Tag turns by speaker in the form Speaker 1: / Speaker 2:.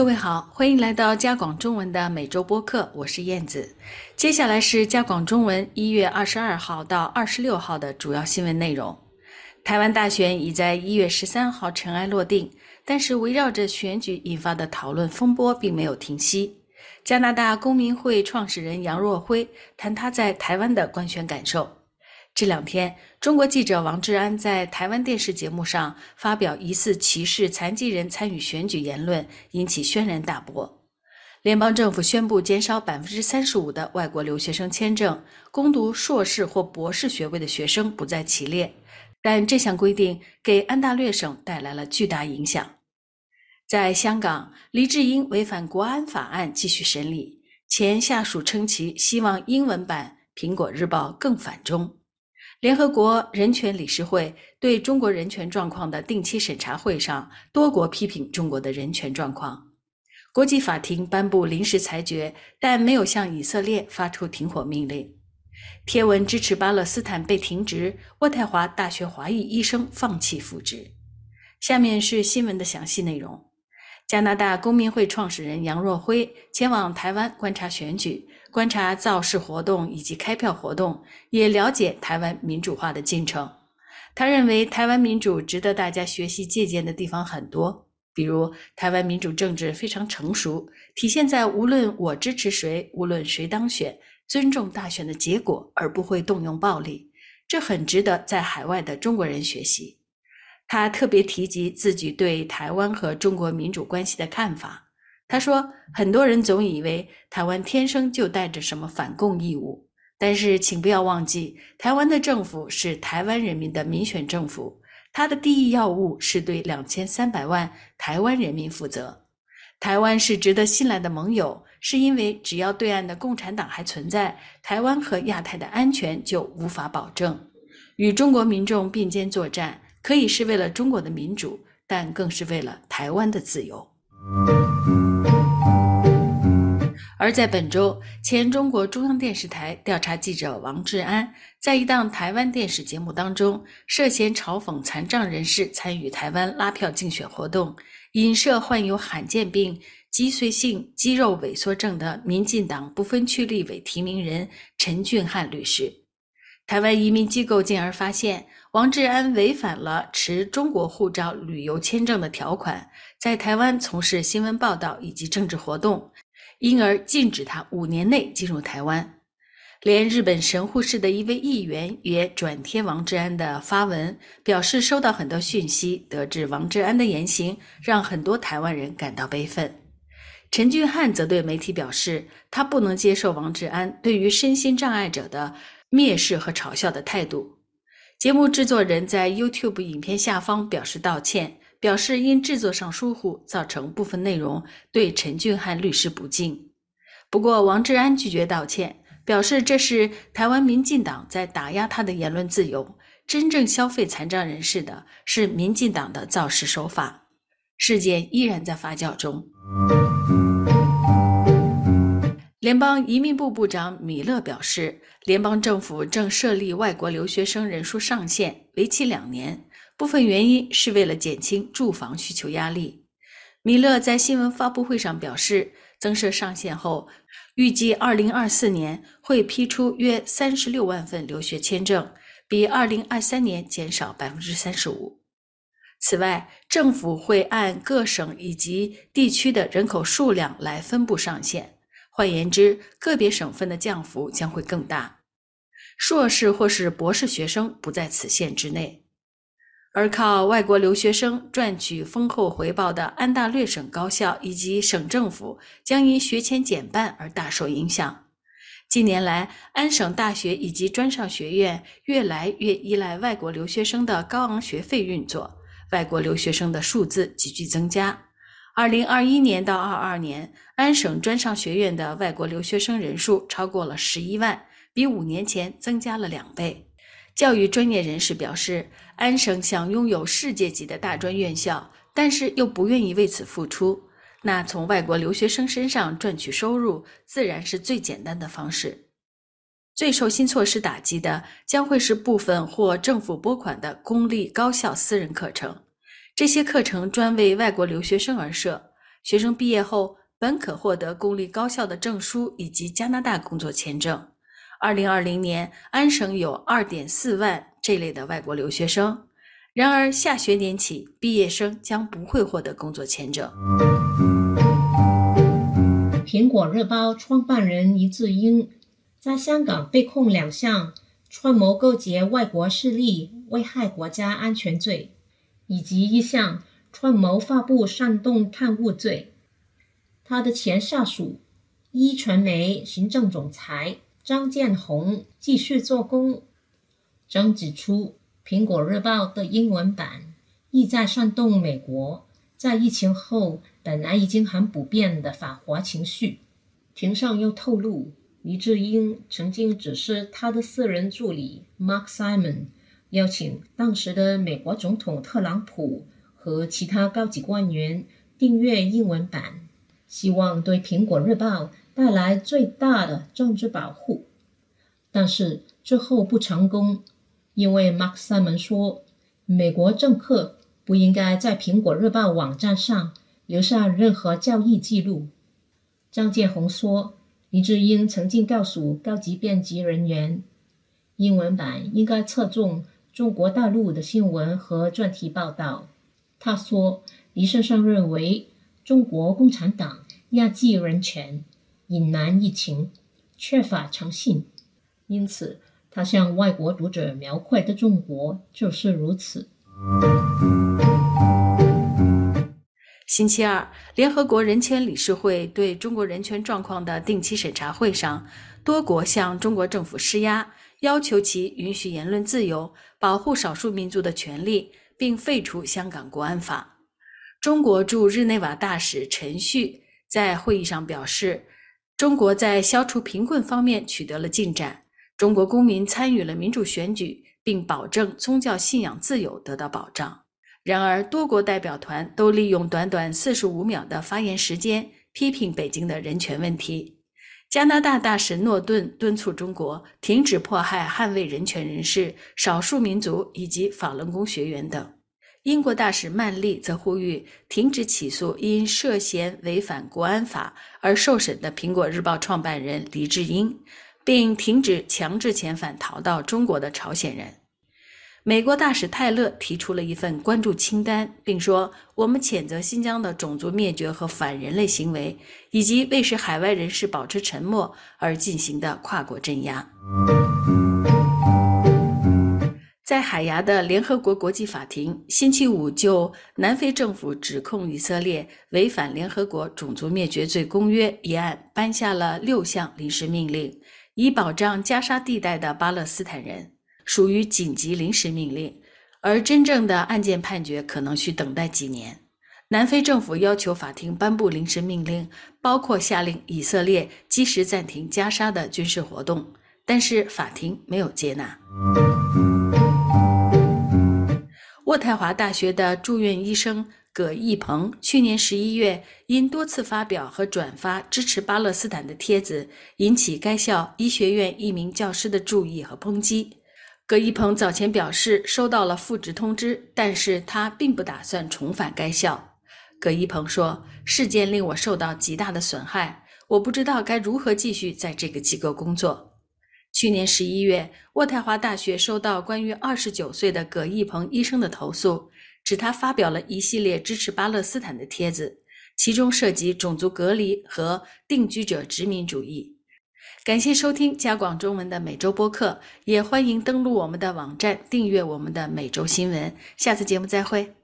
Speaker 1: 各位好，欢迎来到加广中文的每周播客，我是燕子。接下来是加广中文一月二十二号到二十六号的主要新闻内容。台湾大选已在一月十三号尘埃落定，但是围绕着选举引发的讨论风波并没有停息。加拿大公民会创始人杨若辉谈他在台湾的观选感受。这两天，中国记者王志安在台湾电视节目上发表疑似歧视残疾人参与选举言论，引起轩然大波。联邦政府宣布减少百分之三十五的外国留学生签证，攻读硕士或博士学位的学生不在其列。但这项规定给安大略省带来了巨大影响。在香港，黎智英违反国安法案继续审理，前下属称其希望英文版《苹果日报》更反中。联合国人权理事会对中国人权状况的定期审查会上，多国批评中国的人权状况。国际法庭颁布临时裁决，但没有向以色列发出停火命令。贴文支持巴勒斯坦被停职，渥太华大学华裔医生放弃复职。下面是新闻的详细内容。加拿大公民会创始人杨若辉前往台湾观察选举。观察造势活动以及开票活动，也了解台湾民主化的进程。他认为台湾民主值得大家学习借鉴的地方很多，比如台湾民主政治非常成熟，体现在无论我支持谁，无论谁当选，尊重大选的结果，而不会动用暴力。这很值得在海外的中国人学习。他特别提及自己对台湾和中国民主关系的看法。他说：“很多人总以为台湾天生就带着什么反共义务，但是请不要忘记，台湾的政府是台湾人民的民选政府，它的第一要务是对两千三百万台湾人民负责。台湾是值得信赖的盟友，是因为只要对岸的共产党还存在，台湾和亚太的安全就无法保证。与中国民众并肩作战，可以是为了中国的民主，但更是为了台湾的自由。”而在本周，前中国中央电视台调查记者王志安在一档台湾电视节目当中，涉嫌嘲讽残障人士参与台湾拉票竞选活动，引射患有罕见病脊髓性肌肉萎缩症的民进党不分区立委提名人陈俊翰律师。台湾移民机构进而发现，王志安违反了持中国护照旅游签证的条款，在台湾从事新闻报道以及政治活动。因而禁止他五年内进入台湾。连日本神户市的一位议员也转贴王志安的发文，表示收到很多讯息，得知王志安的言行让很多台湾人感到悲愤。陈俊翰则对媒体表示，他不能接受王志安对于身心障碍者的蔑视和嘲笑的态度。节目制作人在 YouTube 影片下方表示道歉。表示因制作上疏忽，造成部分内容对陈俊翰律师不敬。不过，王志安拒绝道歉，表示这是台湾民进党在打压他的言论自由。真正消费残障人士的是民进党的造势手法。事件依然在发酵中。联邦移民部部长米勒表示，联邦政府正设立外国留学生人数上限，为期两年。部分原因是为了减轻住房需求压力。米勒在新闻发布会上表示，增设上限后，预计2024年会批出约36万份留学签证，比2023年减少35%。此外，政府会按各省以及地区的人口数量来分布上限。换言之，个别省份的降幅将会更大。硕士或是博士学生不在此限之内。而靠外国留学生赚取丰厚回报的安大略省高校以及省政府将因学签减半而大受影响。近年来，安省大学以及专上学院越来越依赖外国留学生的高昂学费运作，外国留学生的数字急剧增加。二零二一年到二二年，安省专上学院的外国留学生人数超过了十一万，比五年前增加了两倍。教育专业人士表示，安省想拥有世界级的大专院校，但是又不愿意为此付出。那从外国留学生身上赚取收入，自然是最简单的方式。最受新措施打击的将会是部分或政府拨款的公立高校私人课程。这些课程专为外国留学生而设，学生毕业后本可获得公立高校的证书以及加拿大工作签证。二零二零年，安省有二点四万这类的外国留学生。然而，下学年起，毕业生将不会获得工作签证。
Speaker 2: 苹果日报创办人黎智英在香港被控两项串谋勾结外国势力、危害国家安全罪，以及一项串谋发布煽动刊物罪。他的前下属一传媒行政总裁。张建宏继续做工。张指出，《苹果日报》的英文版意在煽动美国在疫情后本来已经很普遍的反华情绪。庭上又透露，黎智英曾经指示他的私人助理 Mark Simon 邀请当时的美国总统特朗普和其他高级官员订阅英文版，希望对《苹果日报》。带来最大的政治保护，但是最后不成功，因为 Mark Simon 说，美国政客不应该在《苹果日报》网站上留下任何交易记录。张建宏说，黎智英曾经告诉高级编辑人员，英文版应该侧重中国大陆的新闻和专题报道。他说，黎先生认为中国共产党压制人权。隐瞒疫情，缺乏诚信，因此他向外国读者描绘的中国就是如此。
Speaker 1: 星期二，联合国人权理事会对中国人权状况的定期审查会上，多国向中国政府施压，要求其允许言论自由，保护少数民族的权利，并废除香港国安法。中国驻日内瓦大使陈旭在会议上表示。中国在消除贫困方面取得了进展，中国公民参与了民主选举，并保证宗教信仰自由得到保障。然而，多国代表团都利用短短四十五秒的发言时间批评北京的人权问题。加拿大大使诺顿敦促中国停止迫害捍卫人权人士、少数民族以及法轮功学员等。英国大使曼丽则呼吁停止起诉因涉嫌违反国安法而受审的《苹果日报》创办人黎智英，并停止强制遣返逃到中国的朝鲜人。美国大使泰勒提出了一份关注清单，并说：“我们谴责新疆的种族灭绝和反人类行为，以及为使海外人士保持沉默而进行的跨国镇压。”在海牙的联合国国际法庭星期五就南非政府指控以色列违反联合国种族灭绝罪公约一案颁下了六项临时命令，以保障加沙地带的巴勒斯坦人，属于紧急临时命令，而真正的案件判决可能需等待几年。南非政府要求法庭颁布临时命令，包括下令以色列即时暂停加沙的军事活动，但是法庭没有接纳。渥太华大学的住院医生葛义鹏去年十一月因多次发表和转发支持巴勒斯坦的帖子，引起该校医学院一名教师的注意和抨击。葛一鹏早前表示收到了复职通知，但是他并不打算重返该校。葛一鹏说：“事件令我受到极大的损害，我不知道该如何继续在这个机构工作。”去年十一月，渥太华大学收到关于二十九岁的葛一鹏医生的投诉，指他发表了一系列支持巴勒斯坦的帖子，其中涉及种族隔离和定居者殖民主义。感谢收听加广中文的每周播客，也欢迎登录我们的网站订阅我们的每周新闻。下次节目再会。